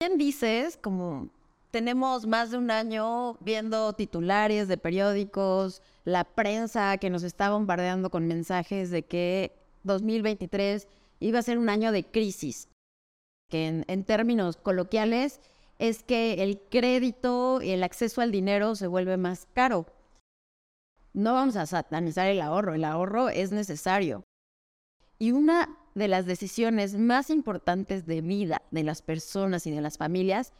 bien dices, como tenemos más de un año viendo titulares de periódicos, la prensa que nos está bombardeando con mensajes de que 2023 iba a ser un año de crisis, que en, términos coloquiales es que el crédito y el acceso al dinero se vuelve más caro. No vamos a satanizar el ahorro, el ahorro es necesario. Y una de las decisiones más importantes de vida de las personas y de las familias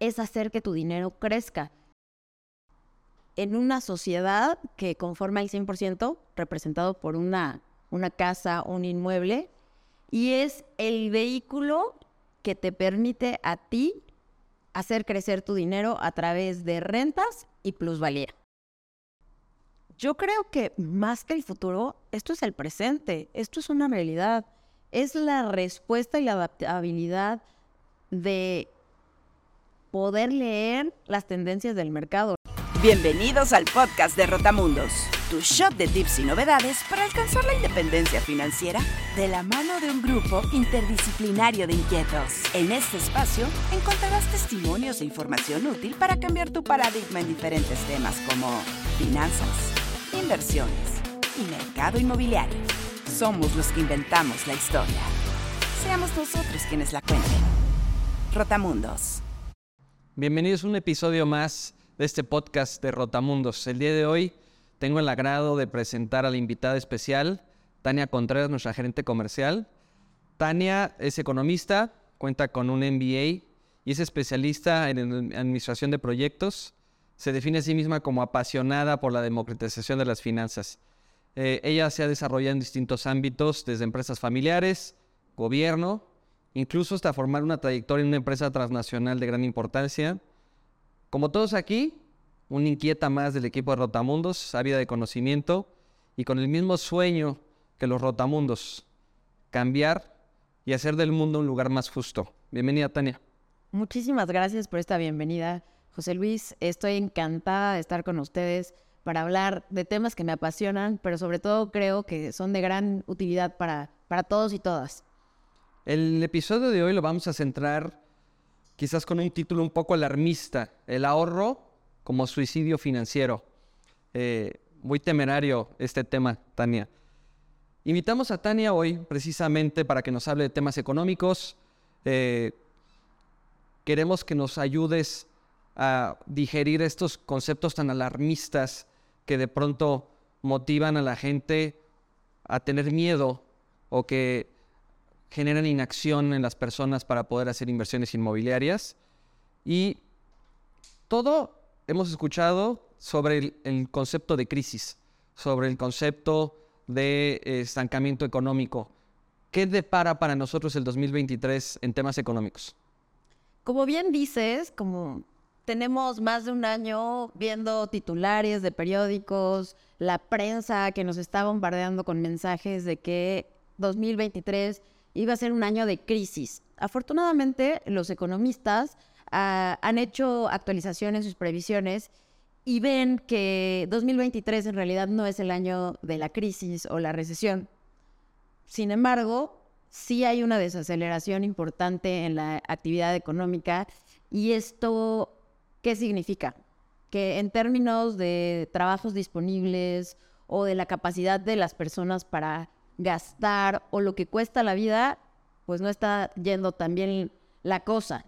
es hacer que tu dinero crezca. En una sociedad que conforma el 100% representado por una, una casa, un inmueble, y es el vehículo que te permite a ti hacer crecer tu dinero a través de rentas y plusvalía. Yo creo que más que el futuro, esto es el presente, esto es una realidad, es la respuesta y la adaptabilidad de poder leer las tendencias del mercado. Bienvenidos al podcast de Rotamundos, tu shop de tips y novedades para alcanzar la independencia financiera de la mano de un grupo interdisciplinario de inquietos. En este espacio encontrarás testimonios e información útil para cambiar tu paradigma en diferentes temas como finanzas, inversiones y mercado inmobiliario. Somos los que inventamos la historia. Seamos nosotros quienes la cuenten. Rotamundos. Bienvenidos a un episodio más de este podcast de Rotamundos. El día de hoy tengo el agrado de presentar a la invitada especial, Tania Contreras, nuestra gerente comercial. Tania es economista, cuenta con un MBA y es especialista en administración de proyectos. Se define a sí misma como apasionada por la democratización de las finanzas. Eh, ella se ha desarrollado en distintos ámbitos, desde empresas familiares, gobierno, incluso hasta formar una trayectoria en una empresa transnacional de gran importancia. Como todos aquí, una inquieta más del equipo de Rotamundos, ávida de conocimiento y con el mismo sueño que los Rotamundos, cambiar y hacer del mundo un lugar más justo. Bienvenida, Tania. Muchísimas gracias por esta bienvenida, José Luis. Estoy encantada de estar con ustedes para hablar de temas que me apasionan, pero sobre todo creo que son de gran utilidad para, para todos y todas. El episodio de hoy lo vamos a centrar quizás con un título un poco alarmista, el ahorro como suicidio financiero. Eh, muy temerario este tema, Tania. Invitamos a Tania hoy precisamente para que nos hable de temas económicos. Eh, queremos que nos ayudes a digerir estos conceptos tan alarmistas que de pronto motivan a la gente a tener miedo o que generan inacción en las personas para poder hacer inversiones inmobiliarias. Y todo hemos escuchado sobre el, concepto de crisis, sobre el concepto de estancamiento económico. ¿Qué depara para nosotros el 2023 en temas económicos? Como bien dices, como tenemos más de un año viendo titulares de periódicos, la prensa que nos está bombardeando con mensajes de que 2023 iba a ser un año de crisis. Afortunadamente, los economistas ah, han hecho actualizaciones sus previsiones y ven que 2023 en realidad no es el año de la crisis o la recesión. Sin embargo, sí hay una desaceleración importante en la actividad económica y esto, ¿qué significa? Que en términos de trabajos disponibles o de la capacidad de las personas para gastar o lo que cuesta la vida, pues no está yendo tan bien la cosa.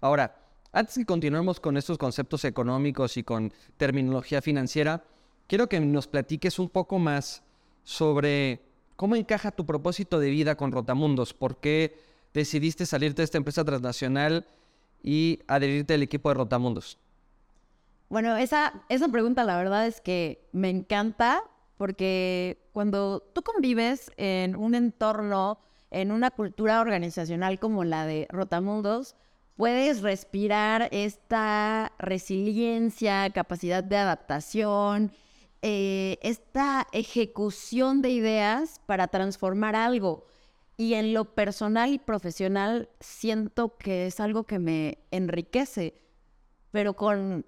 Ahora, antes que continuemos con estos conceptos económicos y con terminología financiera, quiero que nos platiques un poco más sobre cómo encaja tu propósito de vida con Rotamundos, por qué decidiste salirte de esta empresa transnacional y adherirte al equipo de Rotamundos. Bueno, esa, esa pregunta la verdad es que me encanta porque cuando tú convives en un entorno, en una cultura organizacional como la de Rotamundos, puedes respirar esta resiliencia, capacidad de adaptación, eh, esta ejecución de ideas para transformar algo. Y en lo personal y profesional siento que es algo que me enriquece, pero con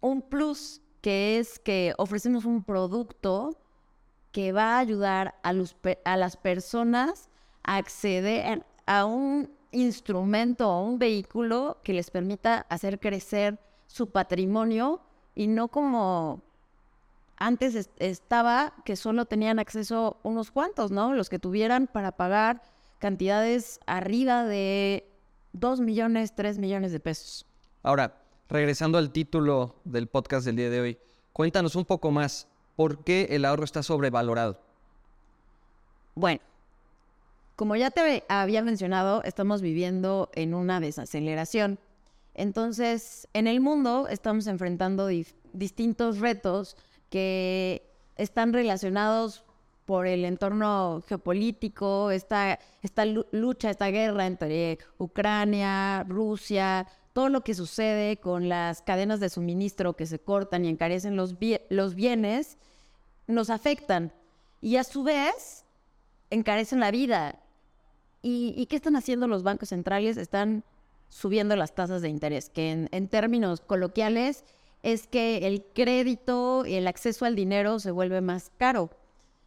un plus que es que ofrecemos un producto que va a ayudar a, las personas a acceder a un instrumento o un vehículo que les permita hacer crecer su patrimonio y no como antes estaba que solo tenían acceso unos cuantos, ¿no? Los que tuvieran para pagar cantidades arriba de 2 millones, 3 millones de pesos. Ahora, regresando al título del podcast del día de hoy, cuéntanos un poco más, ¿por qué el ahorro está sobrevalorado? Bueno, como ya te había mencionado, estamos viviendo en una desaceleración. Entonces, en el mundo estamos enfrentando distintos retos que están relacionados por el entorno geopolítico, esta, esta lucha, esta guerra entre Ucrania, Rusia, todo lo que sucede con las cadenas de suministro que se cortan y encarecen los, los bienes, nos afectan. Y a su vez, encarecen la vida. ¿Y, qué están haciendo los bancos centrales? Están subiendo las tasas de interés, que en términos coloquiales es que el crédito y el acceso al dinero se vuelve más caro.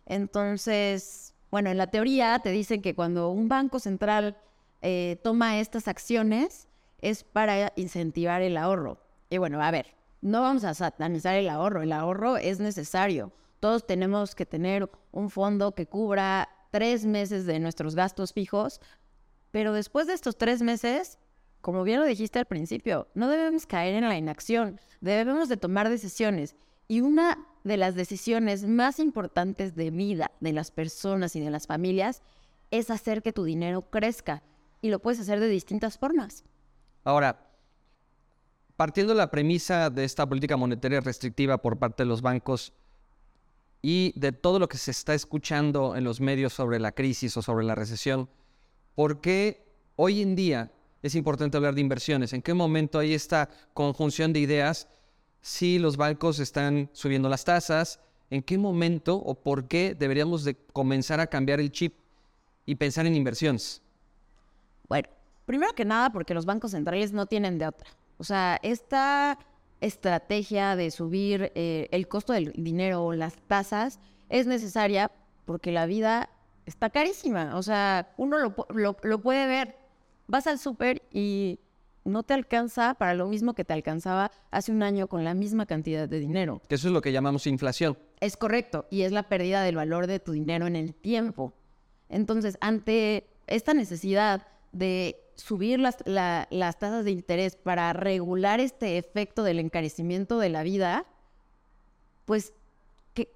Entonces, bueno, en la teoría te dicen que cuando un banco central eh, toma estas acciones es para incentivar el ahorro. Y bueno, a ver, no vamos a satanizar el ahorro, el ahorro es necesario. Todos tenemos que tener un fondo que cubra tres meses de nuestros gastos fijos, pero después de estos tres meses como bien lo dijiste al principio, no debemos caer en la inacción, debemos de tomar decisiones. Y una de las decisiones más importantes de vida de las personas y de las familias es hacer que tu dinero crezca. Y lo puedes hacer de distintas formas. Ahora, partiendo de la premisa de esta política monetaria restrictiva por parte de los bancos y de todo lo que se está escuchando en los medios sobre la crisis o sobre la recesión, ¿por qué hoy en día es importante hablar de inversiones. ¿En qué momento hay esta conjunción de ideas? Si los bancos están subiendo las tasas, ¿en qué momento o por qué deberíamos de comenzar a cambiar el chip y pensar en inversiones? Bueno, primero que nada porque los bancos centrales no tienen de otra. O sea, esta estrategia de subir eh, el costo del dinero o las tasas es necesaria porque la vida está carísima. O sea, uno lo puede ver vas al súper y no te alcanza para lo mismo que te alcanzaba hace un año con la misma cantidad de dinero. Eso es lo que llamamos inflación. Es correcto, y es la pérdida del valor de tu dinero en el tiempo. Entonces, ante esta necesidad de subir las, las tasas de interés para regular este efecto del encarecimiento de la vida, pues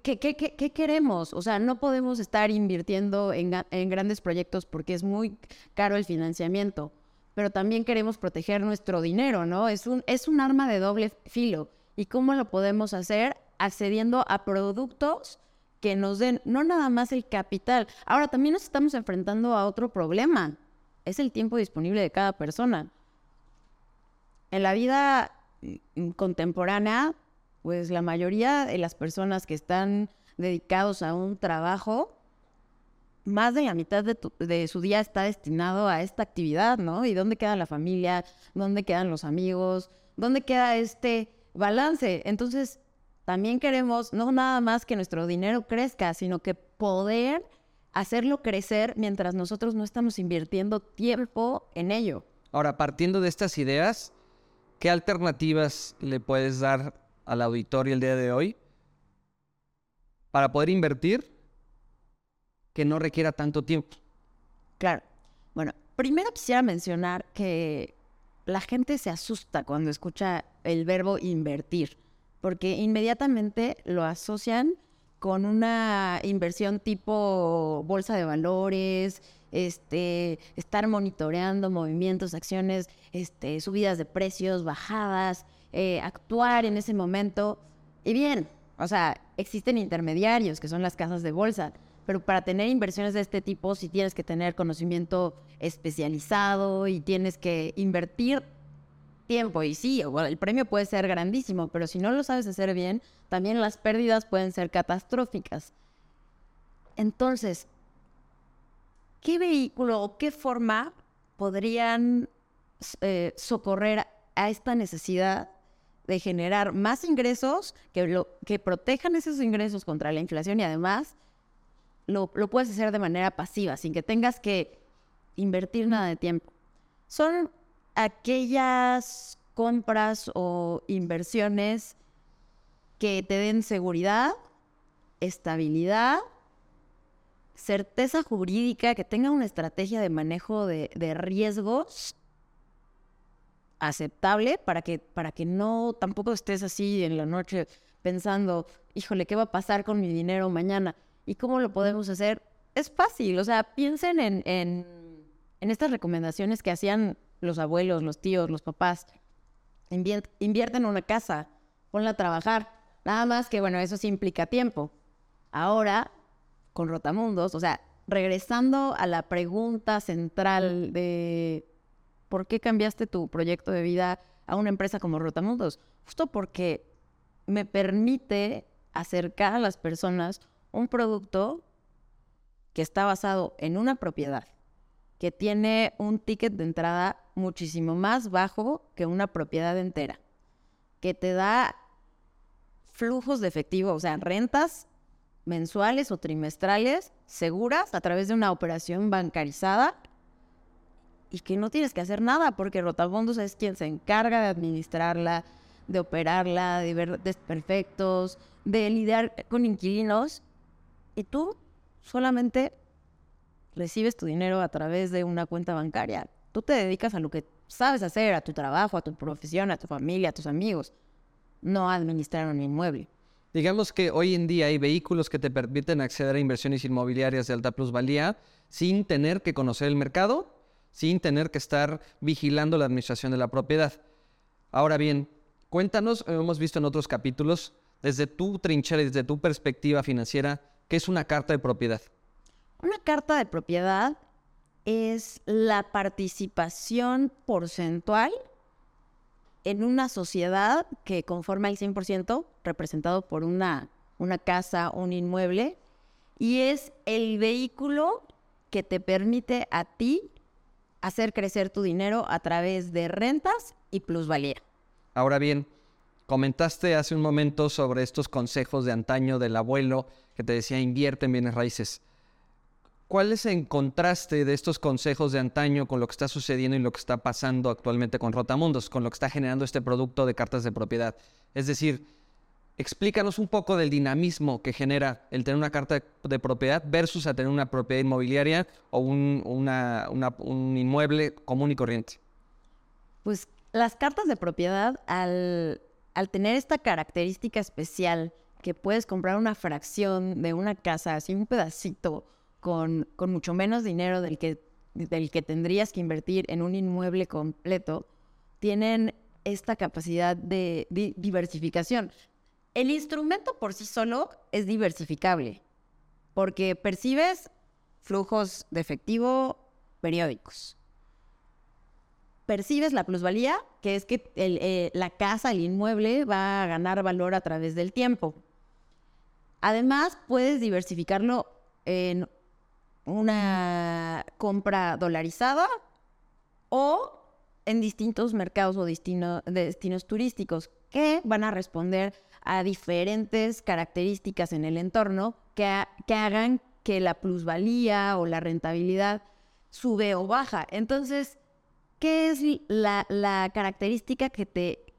¿Qué, queremos? O sea, no podemos estar invirtiendo en, grandes proyectos porque es muy caro el financiamiento, pero también queremos proteger nuestro dinero, ¿no? Es un, es un arma de doble filo. ¿Y cómo lo podemos hacer? Accediendo a productos que nos den no nada más el capital. Ahora, también nos estamos enfrentando a otro problema. Es el tiempo disponible de cada persona. En la vida mm, contemporánea pues la mayoría de las personas que están dedicados a un trabajo, más de la mitad de, su día está destinado a esta actividad, ¿no? ¿Y dónde queda la familia? ¿Dónde quedan los amigos? ¿Dónde queda este balance? Entonces, también queremos no nada más que nuestro dinero crezca, sino que poder hacerlo crecer mientras nosotros no estamos invirtiendo tiempo en ello. Ahora, partiendo de estas ideas, ¿qué alternativas le puedes dar al auditorio el día de hoy para poder invertir que no requiera tanto tiempo. Claro. Bueno, primero quisiera mencionar que la gente se asusta cuando escucha el verbo invertir, porque inmediatamente lo asocian con una inversión tipo bolsa de valores, este, estar monitoreando movimientos, acciones, este, subidas de precios, bajadas, eh, actuar en ese momento. Y bien, o sea, existen intermediarios que son las casas de bolsa, pero para tener inversiones de este tipo sí tienes que tener conocimiento especializado y tienes que invertir tiempo. Y sí, el premio puede ser grandísimo, pero si no lo sabes hacer bien, también las pérdidas pueden ser catastróficas. Entonces, ¿qué vehículo o qué forma podrían eh, socorrer a esta necesidad de generar más ingresos que, lo, que protejan esos ingresos contra la inflación y además lo, lo puedes hacer de manera pasiva, sin que tengas que invertir nada de tiempo. son aquellas compras o inversiones que te den seguridad, estabilidad, certeza jurídica, que tengan una estrategia de manejo de, de riesgos aceptable para que, para que no tampoco estés así en la noche pensando, híjole, ¿qué va a pasar con mi dinero mañana? ¿Y cómo lo podemos hacer? Es fácil, o sea, piensen en, en, estas recomendaciones que hacían los abuelos, los tíos, los papás. Invier- invierte en una casa, ponla a trabajar. Nada más que, bueno, eso sí implica tiempo. Ahora, con Rotamundos, o sea, regresando a la pregunta central de por qué cambiaste tu proyecto de vida a una empresa como Rotamundos, justo porque me permite acercar a las personas un producto que está basado en una propiedad, que tiene un ticket de entrada muchísimo más bajo que una propiedad entera, que te da flujos de efectivo, o sea, rentas mensuales o trimestrales seguras a través de una operación bancarizada y que no tienes que hacer nada porque Rotabondos es quien se encarga de administrarla, de operarla, de ver desperfectos, de lidiar con inquilinos y tú solamente recibes tu dinero a través de una cuenta bancaria. Tú te dedicas a lo que sabes hacer, a tu trabajo, a tu profesión, a tu familia, a tus amigos, no a administrar un inmueble. Digamos que hoy en día hay vehículos que te permiten acceder a inversiones inmobiliarias de alta plusvalía sin tener que conocer el mercado, sin tener que estar vigilando la administración de la propiedad. Ahora bien, cuéntanos, hemos visto en otros capítulos, desde tu trinchera desde tu perspectiva financiera, ¿qué es una carta de propiedad? Una carta de propiedad es la participación porcentual en una sociedad que conforma el 100% representado por una, una casa, un inmueble, y es el vehículo que te permite a ti hacer crecer tu dinero a través de rentas y plusvalía. Ahora bien, comentaste hace un momento sobre estos consejos de antaño del abuelo que te decía invierte en bienes raíces. ¿Cuál es el contraste de estos consejos de antaño con lo que está sucediendo y lo que está pasando actualmente con Rotamundos, con lo que está generando este producto de cartas de propiedad? Es decir, explícanos un poco del dinamismo que genera el tener una carta de, propiedad versus a tener una propiedad inmobiliaria o un, un inmueble común y corriente. Pues las cartas de propiedad, al, tener esta característica especial, que puedes comprar una fracción de una casa, así un pedacito, con, con mucho menos dinero del que, del que tendrías que invertir en un inmueble completo, tienen esta capacidad de di- diversificación. El instrumento por sí solo es diversificable, porque percibes flujos de efectivo periódicos percibes la plusvalía, que es que eh, la casa, el inmueble, va a ganar valor a través del tiempo. Además, puedes diversificarlo en una compra dolarizada o en distintos mercados o destino- destinos turísticos que van a responder a diferentes características en el entorno que, que hagan que la plusvalía o la rentabilidad sube o baja. Entonces, ¿qué es la, la característica que te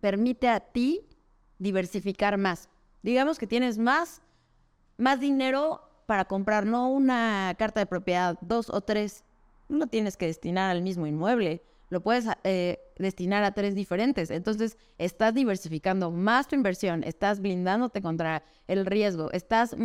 permite a ti diversificar más? Digamos que tienes más, más dinero para comprar, no una carta de propiedad, dos o tres. No tienes que destinar al mismo inmueble, lo puedes eh, destinar a tres diferentes. Entonces, estás diversificando más tu inversión, estás blindándote contra el riesgo, estás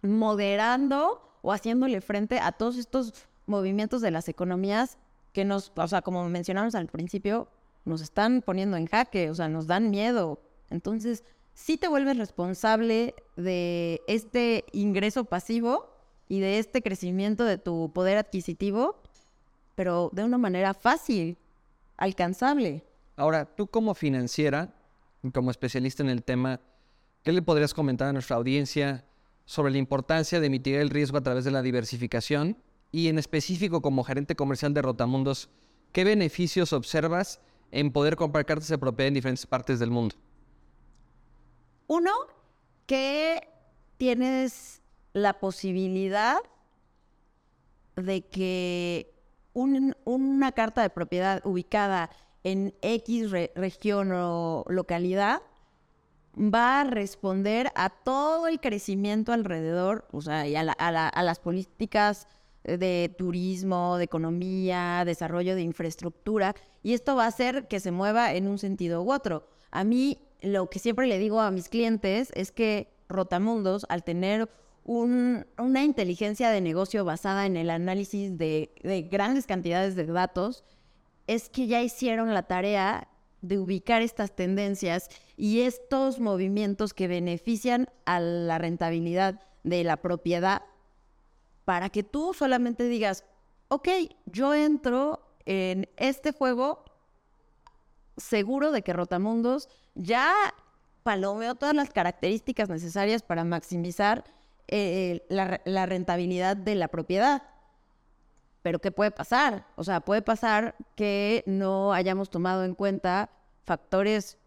moderando o haciéndole frente a todos estos movimientos de las economías que nos, o sea, como mencionamos al principio, nos están poniendo en jaque, o sea, nos dan miedo. Entonces, sí te vuelves responsable de este ingreso pasivo y de este crecimiento de tu poder adquisitivo, pero de una manera fácil, alcanzable. Ahora, tú como financiera, como especialista en el tema, ¿qué le podrías comentar a nuestra audiencia sobre la importancia de mitigar el riesgo a través de la diversificación? Y en específico, como gerente comercial de Rotamundos, ¿qué beneficios observas en poder comprar cartas de propiedad en diferentes partes del mundo? Uno, que tienes la posibilidad de que un- una carta de propiedad ubicada en X re- región o localidad va a responder a todo el crecimiento alrededor, o sea, y a, a las políticas de turismo, de economía, desarrollo de infraestructura, y esto va a hacer que se mueva en un sentido u otro. A mí, lo que siempre le digo a mis clientes es que Rotamundos, al tener un- una inteligencia de negocio basada en el análisis de, de grandes cantidades de datos, es que ya hicieron la tarea de ubicar estas tendencias y estos movimientos que benefician a la rentabilidad de la propiedad para que tú solamente digas, ok, yo entro en este juego seguro de que Rotamundos ya palomeó todas las características necesarias para maximizar eh, la, re- la rentabilidad de la propiedad. Pero ¿qué puede pasar? O sea, puede pasar que no hayamos tomado en cuenta factores,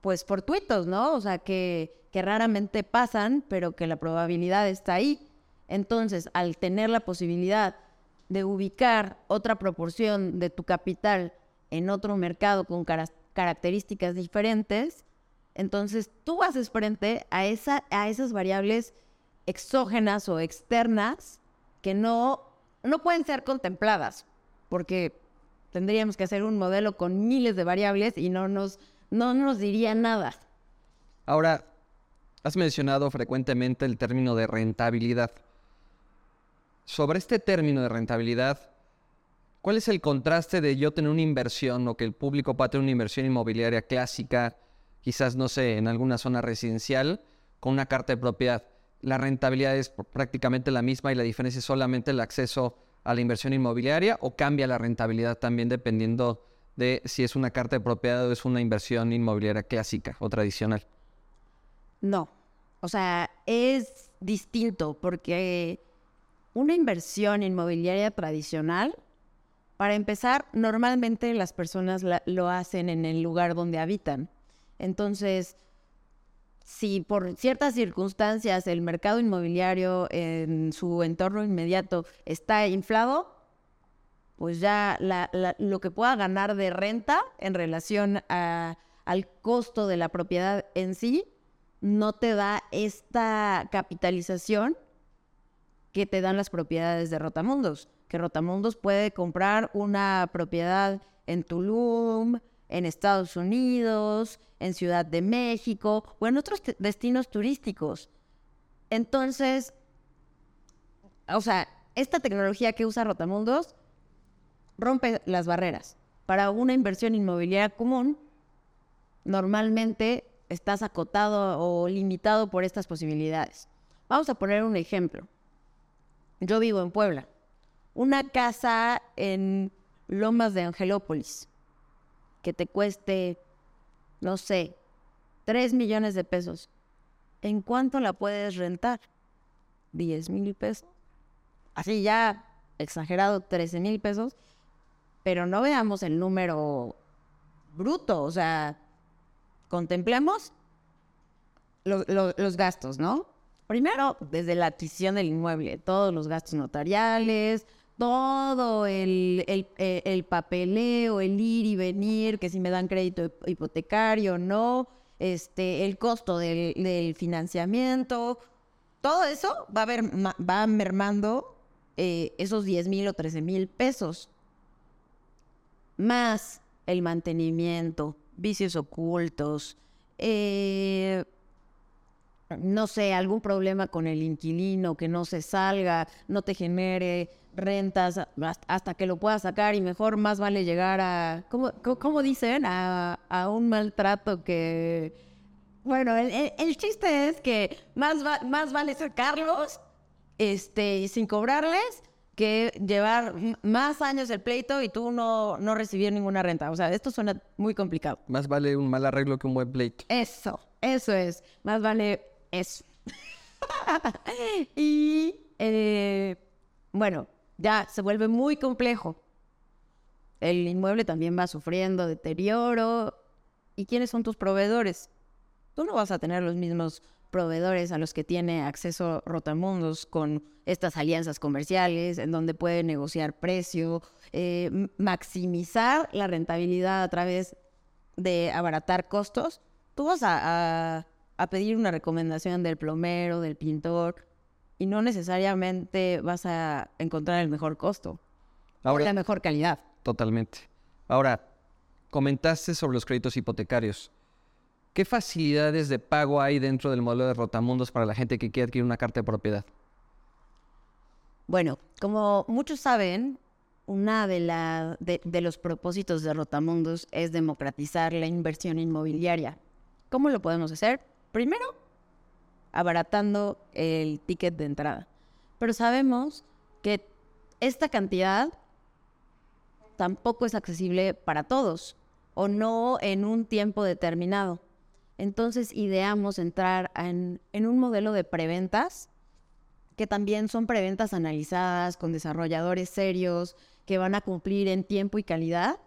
pues, fortuitos, ¿no? O sea, que, que raramente pasan, pero que la probabilidad está ahí. Entonces, al tener la posibilidad de ubicar otra proporción de tu capital en otro mercado con cara- características diferentes, entonces tú haces frente a, esa, a esas variables exógenas o externas que no, no pueden ser contempladas, porque tendríamos que hacer un modelo con miles de variables y no nos, no nos diría nada. Ahora, has mencionado frecuentemente el término de rentabilidad. Sobre este término de rentabilidad, ¿cuál es el contraste de yo tener una inversión o que el público pueda tener una inversión inmobiliaria clásica, quizás, no sé, en alguna zona residencial, con una carta de propiedad? La rentabilidad es pr- prácticamente la misma y la diferencia es solamente el acceso a la inversión inmobiliaria o cambia la rentabilidad también dependiendo de si es una carta de propiedad o es una inversión inmobiliaria clásica o tradicional. No, o sea, es distinto porque una inversión inmobiliaria tradicional, para empezar, normalmente las personas lo hacen en el lugar donde habitan. Entonces, si por ciertas circunstancias el mercado inmobiliario en su entorno inmediato está inflado, pues ya lo que pueda ganar de renta en relación al costo de la propiedad en sí, no te da esta capitalización que te dan las propiedades de Rotamundos. Que Rotamundos puede comprar una propiedad en Tulum, en Estados Unidos, en Ciudad de México o en otros destinos turísticos. Entonces, o sea, esta tecnología que usa Rotamundos rompe las barreras. Para una inversión inmobiliaria común, normalmente estás acotado o limitado por estas posibilidades. Vamos a poner un ejemplo. Yo vivo en Puebla. Una casa en Lomas de Angelópolis que te cueste, no sé, 3 millones de pesos. ¿En cuánto la puedes rentar? 10 mil pesos. Así ya exagerado, 13 mil pesos. Pero no veamos el número bruto, o sea, contemplemos lo- lo- los gastos, ¿no? Primero, desde la adquisición del inmueble, todos los gastos notariales, todo el, el- eh, el papeleo, el ir y venir, que si me dan crédito hip- hipotecario o no, este, el costo del, del financiamiento, todo eso va, a ver, va mermando eh, esos 10 mil o 13 mil pesos. Más el mantenimiento, vicios ocultos, eh, no sé, algún problema con el inquilino, que no se salga, no te genere rentas hasta- que lo puedas sacar y mejor más vale llegar a, ¿cómo, dicen? A, a un maltrato que... Bueno, el, el- el chiste es que más, va- más vale sacarlos este, sin cobrarles que llevar más años el pleito y tú no, no recibir ninguna renta. O sea, esto suena muy complicado. Más vale un mal arreglo que un buen pleito. Eso, eso es. Más vale eso. y eh, bueno, ya se vuelve muy complejo. El inmueble también va sufriendo deterioro. ¿Y quiénes son tus proveedores? Tú no vas a tener los mismos proveedores a los que tiene acceso Rotamundos con estas alianzas comerciales, en donde puede negociar precio, eh, maximizar la rentabilidad a través de abaratar costos, tú vas a, pedir una recomendación del plomero, del pintor, y no necesariamente vas a encontrar el mejor costo, o la mejor calidad. Totalmente. Ahora, comentaste sobre los créditos hipotecarios. ¿Qué facilidades de pago hay dentro del modelo de Rotamundos para la gente que quiere adquirir una carta de propiedad? Bueno, como muchos saben, una de, la, de, los propósitos de Rotamundos es democratizar la inversión inmobiliaria. ¿Cómo lo podemos hacer? Primero, abaratando el ticket de entrada. Pero sabemos que esta cantidad tampoco es accesible para todos o no en un tiempo determinado. Entonces ideamos entrar en, un modelo de preventas, que también son preventas analizadas con desarrolladores serios, que van a cumplir en tiempo y calidad,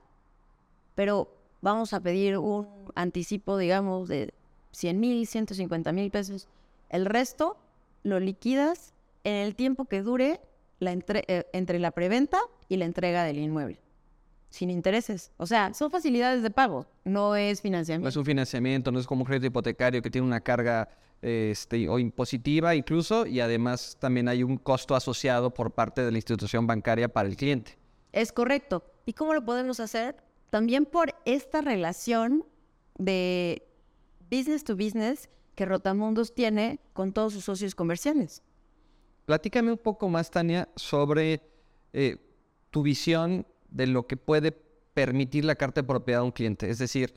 pero vamos a pedir un anticipo, digamos, de 100 mil, 150 mil pesos. El resto lo liquidas en el tiempo que dure la eh, entre la preventa y la entrega del inmueble sin intereses. O sea, son facilidades de pago, no es financiamiento. No es un financiamiento, no es como un crédito hipotecario que tiene una carga este, o impositiva incluso, y además también hay un costo asociado por parte de la institución bancaria para el cliente. Es correcto. ¿Y cómo lo podemos hacer? También por esta relación de business to business que Rotamundos tiene con todos sus socios comerciales. Platícame un poco más, Tania, sobre eh, tu visión de lo que puede permitir la carta de propiedad a un cliente. Es decir,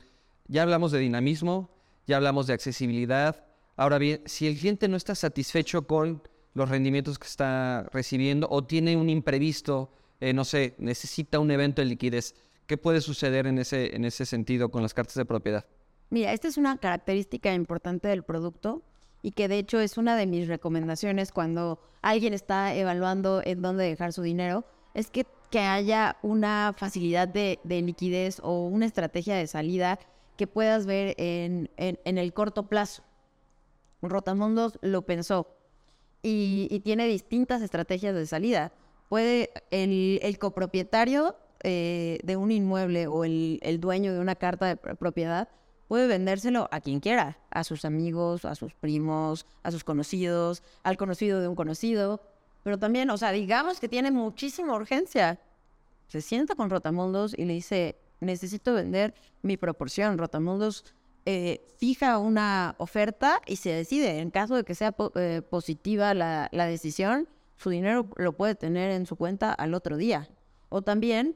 ya hablamos de dinamismo, ya hablamos de accesibilidad. Ahora bien, si el cliente no está satisfecho con los rendimientos que está recibiendo o tiene un imprevisto, eh, no sé, necesita un evento de liquidez, ¿qué puede suceder en ese, en ese sentido con las cartas de propiedad? Mira, esta es una característica importante del producto y que de hecho es una de mis recomendaciones cuando alguien está evaluando en dónde dejar su dinero, es que que haya una facilidad de, liquidez o una estrategia de salida que puedas ver en, el corto plazo. Rotamundos lo pensó y, tiene distintas estrategias de salida. Puede el, copropietario eh, de un inmueble o el, el, dueño de una carta de propiedad puede vendérselo a quien quiera, a sus amigos, a sus primos, a sus conocidos, al conocido de un conocido pero también, o sea, digamos que tiene muchísima urgencia. Se sienta con Rotamundos y le dice, necesito vender mi proporción. Rotamundos eh, fija una oferta y se decide. En caso de que sea eh, positiva la, la decisión, su dinero lo puede tener en su cuenta al otro día. O también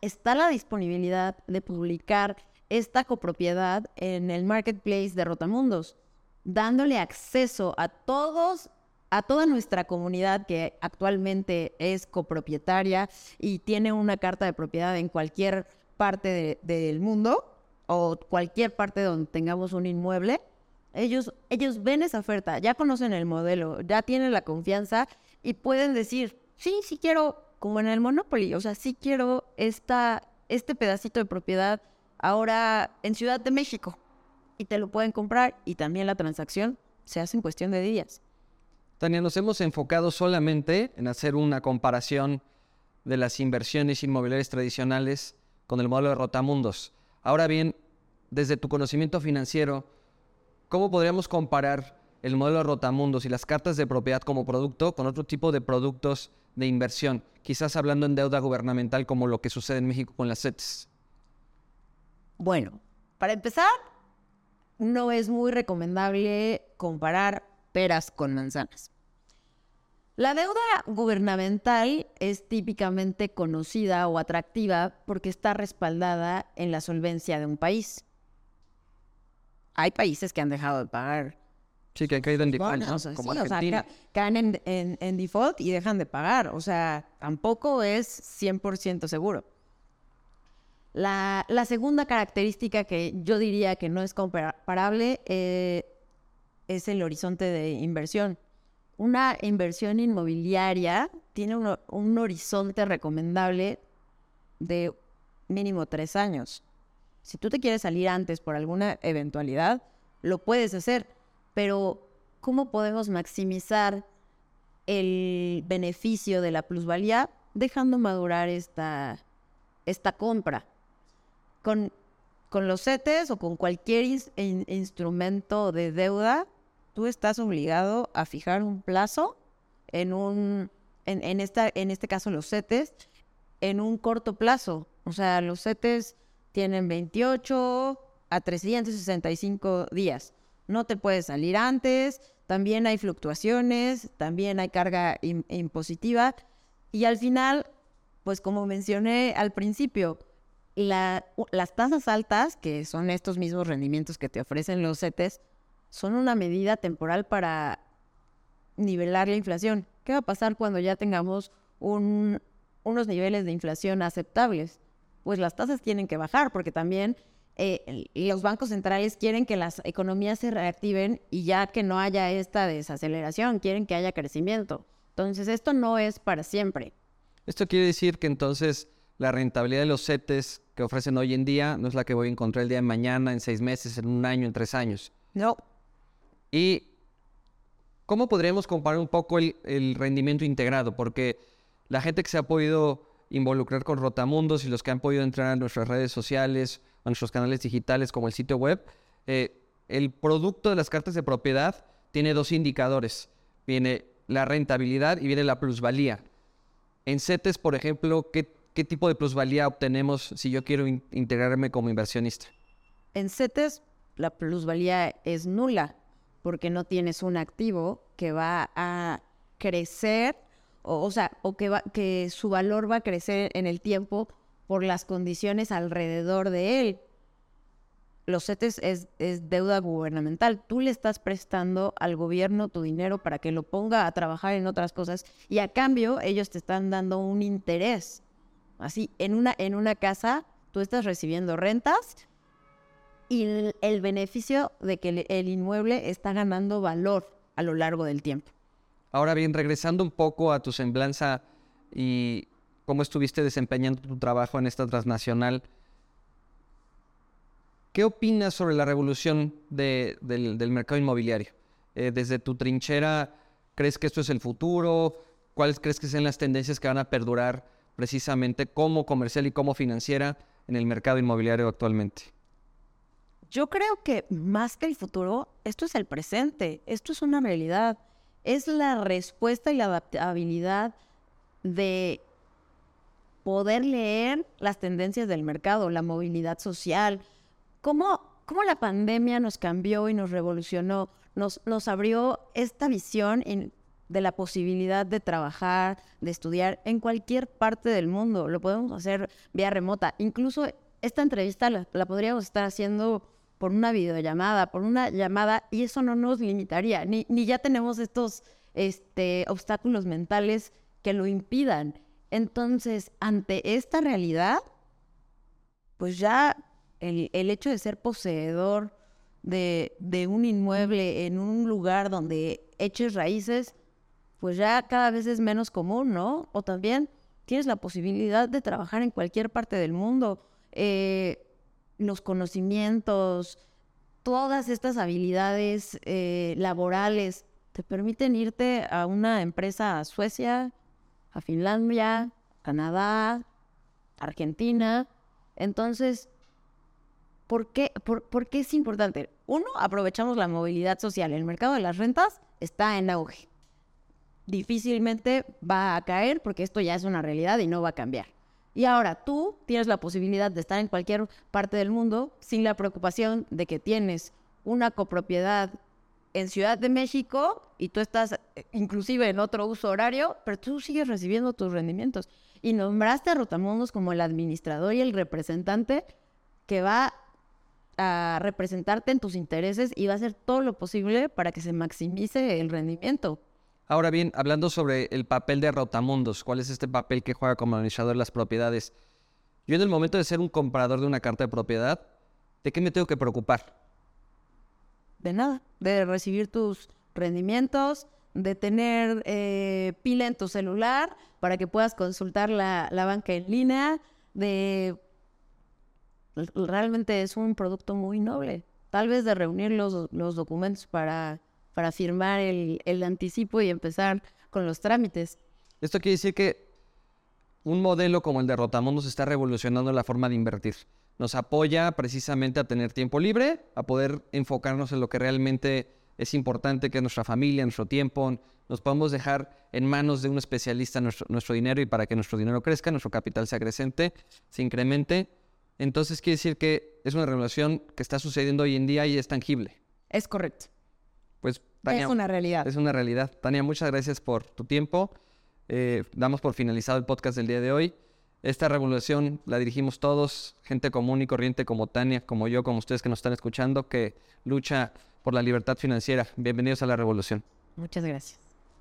está la disponibilidad de publicar esta copropiedad en el marketplace de Rotamundos, dándole acceso a todos a toda nuestra comunidad que actualmente es copropietaria y tiene una carta de propiedad en cualquier parte del mundo o cualquier parte donde tengamos un inmueble, ellos, ellos ven esa oferta, ya conocen el modelo, ya tienen la confianza y pueden decir, sí, sí quiero, como en el Monopoly, o sea, sí quiero esta, este pedacito de propiedad ahora en Ciudad de México. Y te lo pueden comprar y también la transacción se hace en cuestión de días. Tania, nos hemos enfocado solamente en hacer una comparación de las inversiones inmobiliarias tradicionales con el modelo de Rotamundos. Ahora bien, desde tu conocimiento financiero, ¿cómo podríamos comparar el modelo de Rotamundos y las cartas de propiedad como producto con otro tipo de productos de inversión? Quizás hablando en deuda gubernamental como lo que sucede en México con las CETES. Bueno, para empezar, no es muy recomendable comparar peras con manzanas. La deuda gubernamental es típicamente conocida o atractiva porque está respaldada en la solvencia de un país. Hay países que han dejado de pagar. Sí, que han caído en default, como Argentina. caen en, default y dejan de pagar. O sea, tampoco es 100% seguro. La, segunda característica que yo diría que no es comparable eh, es el horizonte de inversión. Una inversión inmobiliaria tiene un, horizonte recomendable de mínimo tres años. Si tú te quieres salir antes por alguna eventualidad, lo puedes hacer, pero ¿cómo podemos maximizar el beneficio de la plusvalía dejando madurar esta, esta compra? Con, con los CETES o con cualquier instrumento de deuda, tú estás obligado a fijar un plazo en un, en, esta, en este caso los CETES, en un corto plazo. O sea, los CETES tienen 28 a 365 días. No te puedes salir antes, también hay fluctuaciones, también hay carga impositiva y al final, pues como mencioné al principio, las tasas altas, que son estos mismos rendimientos que te ofrecen los CETES, son una medida temporal para nivelar la inflación. ¿Qué va a pasar cuando ya tengamos unos niveles de inflación aceptables? Pues las tasas tienen que bajar porque también eh, los bancos centrales quieren que las economías se reactiven y ya que no haya esta desaceleración, quieren que haya crecimiento. Entonces, esto no es para siempre. Esto quiere decir que entonces la rentabilidad de los CETES que ofrecen hoy en día no es la que voy a encontrar el día de mañana, en seis meses, en un año, en tres años. No. ¿Y cómo podríamos comparar un poco el, el rendimiento integrado? Porque la gente que se ha podido involucrar con Rotamundos y los que han podido entrar a nuestras redes sociales, a nuestros canales digitales como el sitio web, eh, el producto de las cartas de propiedad tiene dos indicadores. Viene la rentabilidad y viene la plusvalía. En CETES, por ejemplo, ¿qué, tipo de plusvalía obtenemos si yo quiero integrarme como inversionista? En CETES, la plusvalía es nula porque no tienes un activo que va a crecer o, sea, o que, su valor va a crecer en el tiempo por las condiciones alrededor de él. Los CETES es, es, deuda gubernamental. Tú le estás prestando al gobierno tu dinero para que lo ponga a trabajar en otras cosas y a cambio ellos te están dando un interés. Así, en una, en una casa tú estás recibiendo rentas y el, beneficio de que el inmueble está ganando valor a lo largo del tiempo. Ahora bien, regresando un poco a tu semblanza y cómo estuviste desempeñando tu trabajo en esta transnacional, ¿qué opinas sobre la revolución del, mercado inmobiliario? Eh, desde tu trinchera, ¿crees que esto es el futuro? ¿Cuáles crees que sean las tendencias que van a perdurar precisamente como comercial y como financiera en el mercado inmobiliario actualmente? Yo creo que más que el futuro, esto es el presente, esto es una realidad es la respuesta y la adaptabilidad de poder leer las tendencias del mercado, la movilidad social, cómo, cómo la pandemia nos cambió y nos revolucionó, nos, nos abrió esta visión de la posibilidad de trabajar, de estudiar en cualquier parte del mundo. Lo podemos hacer vía remota. Incluso esta entrevista la podríamos estar haciendo por una videollamada, por una llamada, y eso no nos limitaría, ni, ni ya tenemos estos este, obstáculos mentales que lo impidan. Entonces, ante esta realidad, pues ya el, el hecho de ser poseedor de, de, un inmueble en un lugar donde eches raíces, pues ya cada vez es menos común, ¿no? O también tienes la posibilidad de trabajar en cualquier parte del mundo. Eh, los conocimientos, todas estas habilidades eh, laborales te permiten irte a una empresa a Suecia, a Finlandia, Canadá, Argentina. Entonces, ¿por qué, por, qué es importante? Uno, aprovechamos la movilidad social. El mercado de las rentas está en auge. Difícilmente va a caer porque esto ya es una realidad y no va a cambiar. Y ahora tú tienes la posibilidad de estar en cualquier parte del mundo sin la preocupación de que tienes una copropiedad en Ciudad de México y tú estás eh, inclusive en otro uso horario, pero tú sigues recibiendo tus rendimientos. Y nombraste a Rotamundos como el administrador y el representante que va a representarte en tus intereses y va a hacer todo lo posible para que se maximice el rendimiento. Ahora bien, hablando sobre el papel de Rotamundos, ¿cuál es este papel que juega como administrador de las propiedades? Yo en el momento de ser un comprador de una carta de propiedad, ¿de qué me tengo que preocupar? De nada, de recibir tus rendimientos, de tener eh, pila en tu celular para que puedas consultar la, banca en línea, de... Realmente es un producto muy noble. Tal vez de reunir los, los documentos para para firmar el, el anticipo y empezar con los trámites. Esto quiere decir que un modelo como el de Rotamundos está revolucionando la forma de invertir. Nos apoya precisamente a tener tiempo libre, a poder enfocarnos en lo que realmente es importante, que es nuestra familia, nuestro tiempo. Nos podemos dejar en manos de un especialista nuestro, nuestro dinero y para que nuestro dinero crezca, nuestro capital sea creciente, se incremente. Entonces quiere decir que es una revolución que está sucediendo hoy en día y es tangible. Es correcto. Pues Tania, es una realidad. Es una realidad. Tania, muchas gracias por tu tiempo. Eh, damos por finalizado el podcast del día de hoy. Esta revolución la dirigimos todos, gente común y corriente como Tania, como yo, como ustedes que nos están escuchando, que lucha por la libertad financiera. Bienvenidos a la revolución. Muchas gracias.